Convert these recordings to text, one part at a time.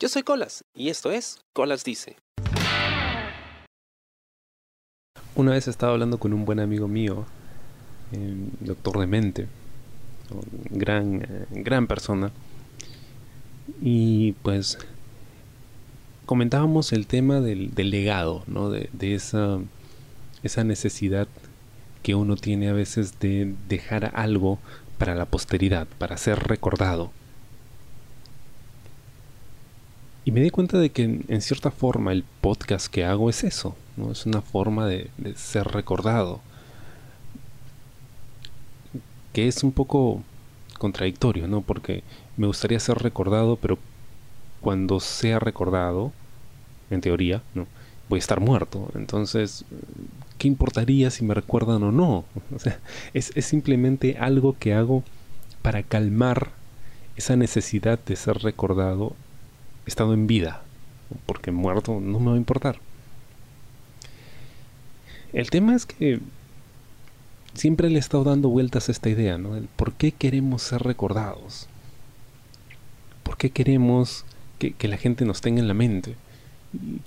Yo soy Colas y esto es Colas Dice. Una vez estaba hablando con un buen amigo mío, eh, doctor de mente, gran, eh, gran persona, y pues comentábamos el tema del, legado, ¿no? de, de esa, esa necesidad que uno tiene a veces de dejar algo para la posteridad, para ser recordado. Y me di cuenta de que en, cierta forma el podcast que hago es eso, ¿no? Es una forma de, ser recordado. Que es un poco contradictorio, ¿no? Porque me gustaría ser recordado, pero cuando sea recordado, en teoría, ¿no? Voy a estar muerto. Entonces, ¿qué importaría si me recuerdan o no? Es, es simplemente algo que hago para calmar esa necesidad de ser recordado estado en vida, porque muerto no me va a importar. El tema es que siempre le he estado dando vueltas a esta idea, ¿no? ¿Por qué queremos ser recordados? ¿Por qué queremos que, la gente nos tenga en la mente?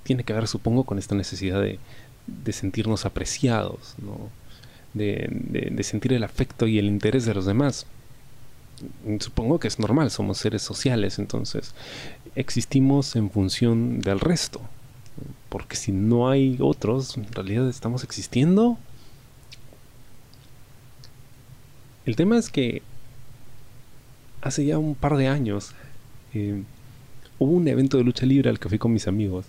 tiene que ver, supongo, con esta necesidad de, sentirnos apreciados, ¿no? de sentir el afecto y el interés de los demás supongo que es normal, somos seres sociales, entonces existimos en función del resto. Porque si no hay otros, en realidad estamos existiendo. El tema es que hace ya un par de años eh, hubo un evento de lucha libre al que fui con mis amigos.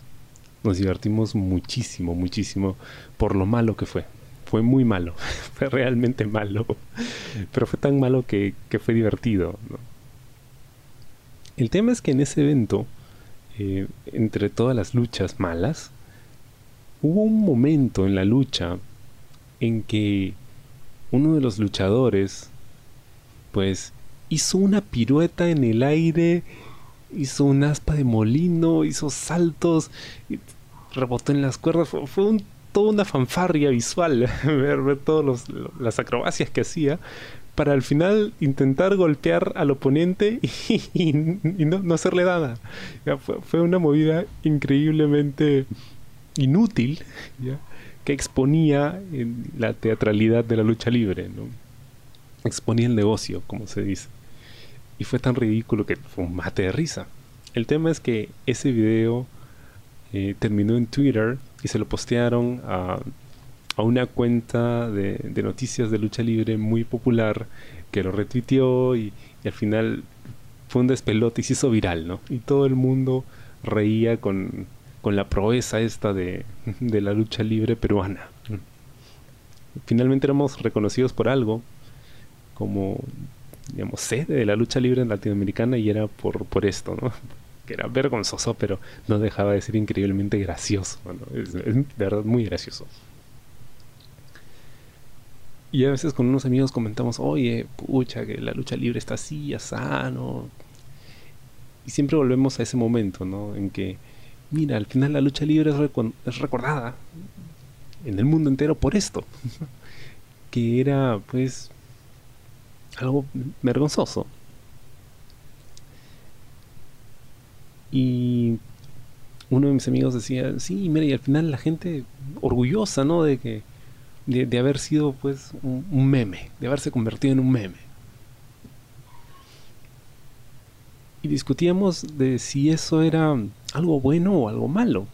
Nos divertimos muchísimo, muchísimo por lo malo que fue fue muy malo, fue realmente malo, pero fue tan malo que, fue divertido. El tema es que en ese evento, eh, entre todas las luchas malas, hubo un momento en la lucha en que uno de los luchadores, pues, hizo una pirueta en el aire, hizo un aspa de molino, hizo saltos, rebotó en las cuerdas, fue un toda una fanfarria visual, ver, ver todas las acrobacias que hacía, para al final intentar golpear al oponente y, no, hacerle nada. fue, una movida increíblemente inútil que exponía la teatralidad de la lucha libre. ¿no? Exponía el negocio, como se dice. Y fue tan ridículo que fue un mate de risa. El tema es que ese video eh, terminó en Twitter y se lo postearon a, una cuenta de, noticias de lucha libre muy popular que lo retuiteó y, al final fue un despelote y se hizo viral, ¿no? Y todo el mundo reía con, la proeza esta de, de la lucha libre peruana. Finalmente éramos reconocidos por algo, como, digamos, sede de la lucha libre latinoamericana y era por, por esto, ¿no? Que era vergonzoso, pero no dejaba de ser increíblemente gracioso. es, de verdad muy gracioso. Y a veces con unos amigos comentamos, oye, pucha, que la lucha libre está así, ya sano. Y siempre volvemos a ese momento, ¿no? En que, mira, al final la lucha libre es, recordada en el mundo entero por esto. que era, pues, algo vergonzoso. Y uno de mis amigos decía, sí, mira, y al final la gente orgullosa, ¿no? De que de, haber sido pues un, meme, de haberse convertido en un meme. Y discutíamos de si eso era algo bueno o algo malo.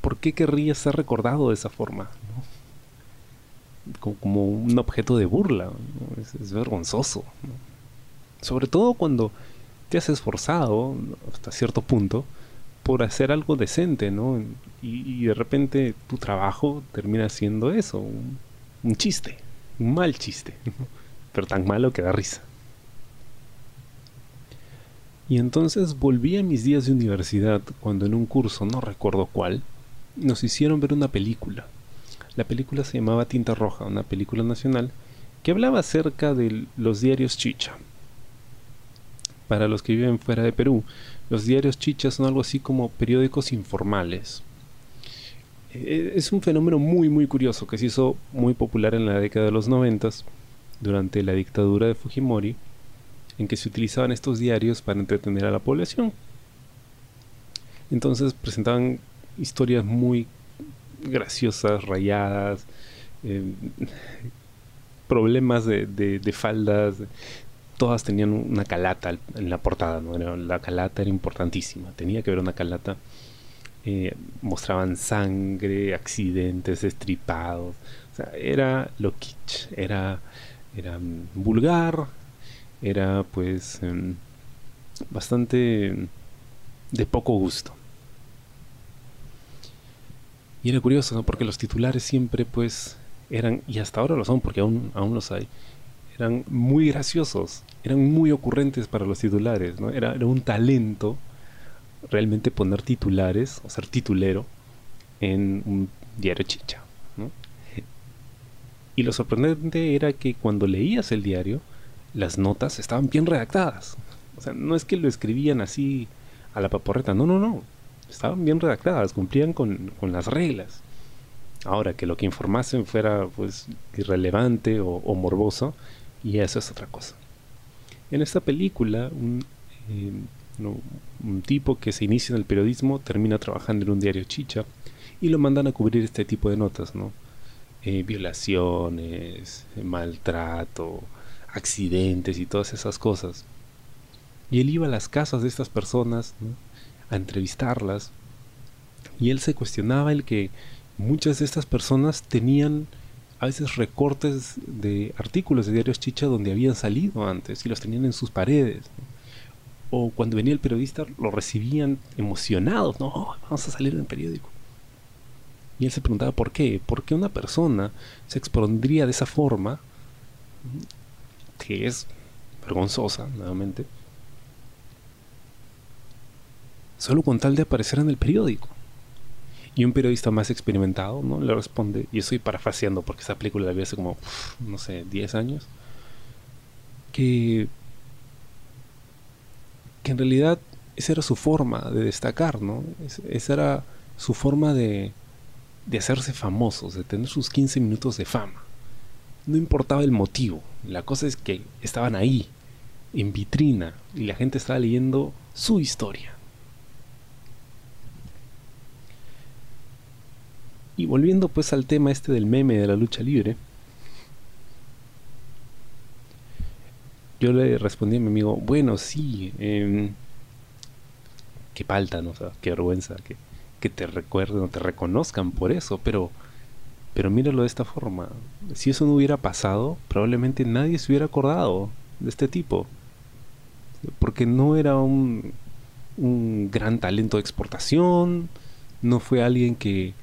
¿Por qué querría ser recordado de esa forma? Como, un objeto de burla. Es, vergonzoso. Sobre todo cuando te has esforzado hasta cierto punto por hacer algo decente, ¿no? Y, de repente tu trabajo termina siendo eso, un, chiste, un mal chiste, pero tan malo que da risa. Y entonces volví a mis días de universidad cuando en un curso, no recuerdo cuál, nos hicieron ver una película. La película se llamaba Tinta Roja, una película nacional que hablaba acerca de los diarios Chicha, para los que viven fuera de Perú, los diarios chichas son algo así como periódicos informales. Eh, es un fenómeno muy muy curioso que se hizo muy popular en la década de los noventas durante la dictadura de Fujimori en que se utilizaban estos diarios para entretener a la población. Entonces presentaban historias muy graciosas, rayadas, eh, problemas de, de, faldas, todas tenían una calata en la portada, la calata era importantísima, tenía que haber una calata. Eh, mostraban sangre, accidentes, estripados. era lo kitsch, era, era vulgar, era pues em, bastante de poco gusto. Y era curioso, ¿no? Porque los titulares siempre, pues, eran, y hasta ahora lo son, porque aún, aún los hay, eran muy graciosos, eran muy ocurrentes para los titulares, ¿no? Era, un talento realmente poner titulares, o ser titulero, en un diario chicha. Y lo sorprendente era que cuando leías el diario, las notas estaban bien redactadas. O sea, no es que lo escribían así a la paporreta, no, no, no estaban bien redactadas, cumplían con, las reglas. Ahora, que lo que informasen fuera pues irrelevante o, morboso, y eso es otra cosa. En esta película, un, eh, un tipo que se inicia en el periodismo termina trabajando en un diario chicha y lo mandan a cubrir este tipo de notas, ¿no? Eh, violaciones, maltrato, accidentes y todas esas cosas. Y él iba a las casas de estas personas, a entrevistarlas y él se cuestionaba el que muchas de estas personas tenían a veces recortes de artículos de diarios chicha donde habían salido antes y los tenían en sus paredes. O cuando venía el periodista lo recibían emocionados, no, vamos a salir en el periódico. Y él se preguntaba por qué, por qué una persona se expondría de esa forma, que es vergonzosa, nuevamente, solo con tal de aparecer en el periódico. Y un periodista más experimentado, ¿no? Le responde, y estoy parafraseando porque esa película la vi hace como, no sé, 10 años, que, que en realidad esa era su forma de destacar, ¿no? esa era su forma de, de hacerse famosos, de tener sus 15 minutos de fama. No importaba el motivo, la cosa es que estaban ahí, en vitrina, y la gente estaba leyendo su historia. Y volviendo pues al tema este del meme de la lucha libre, yo le respondí a mi amigo, bueno, sí, eh, qué falta, ¿no? qué vergüenza que, que te recuerden o te reconozcan por eso, pero, pero míralo de esta forma. Si eso no hubiera pasado, probablemente nadie se hubiera acordado de este tipo. Porque no era un, un gran talento de exportación, no fue alguien que,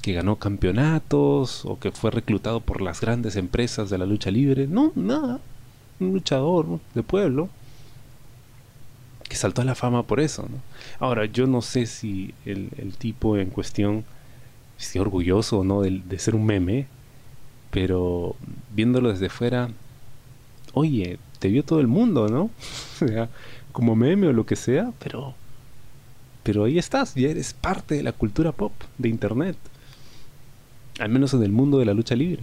que ganó campeonatos o que fue reclutado por las grandes empresas de la lucha libre. No, nada. Un luchador de pueblo que saltó a la fama por eso. Ahora, yo no sé si el, tipo en cuestión esté orgulloso o no de, ser un meme, pero viéndolo desde fuera, oye, te vio todo el mundo, ¿no? como meme o lo que sea, pero, pero ahí estás, ya eres parte de la cultura pop de Internet al menos en el mundo de la lucha libre.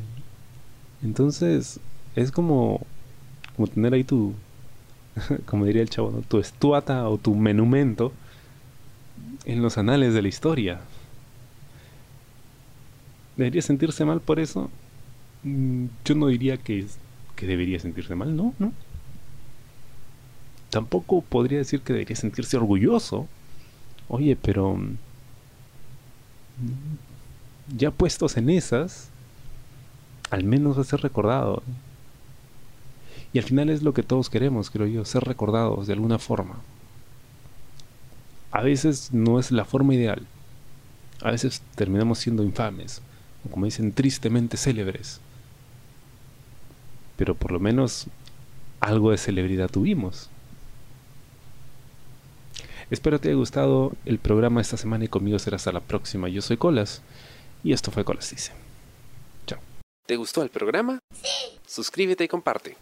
Entonces, es como, como tener ahí tu, como diría el chavo, tu estuata o tu menumento en los anales de la historia. ¿Debería sentirse mal por eso? Mm, yo no diría que, que debería sentirse mal, no, no. Tampoco podría decir que debería sentirse orgulloso. Oye, pero mm, ya puestos en esas, al menos a ser recordado. Y al final es lo que todos queremos, creo yo, ser recordados de alguna forma. A veces no es la forma ideal. A veces terminamos siendo infames, o como dicen, tristemente célebres. Pero por lo menos algo de celebridad tuvimos. Espero te haya gustado el programa esta semana y conmigo será hasta la próxima. Yo soy Colas. Y esto fue Colas Dice. Chao. ¿Te gustó el programa? Sí. Suscríbete y comparte.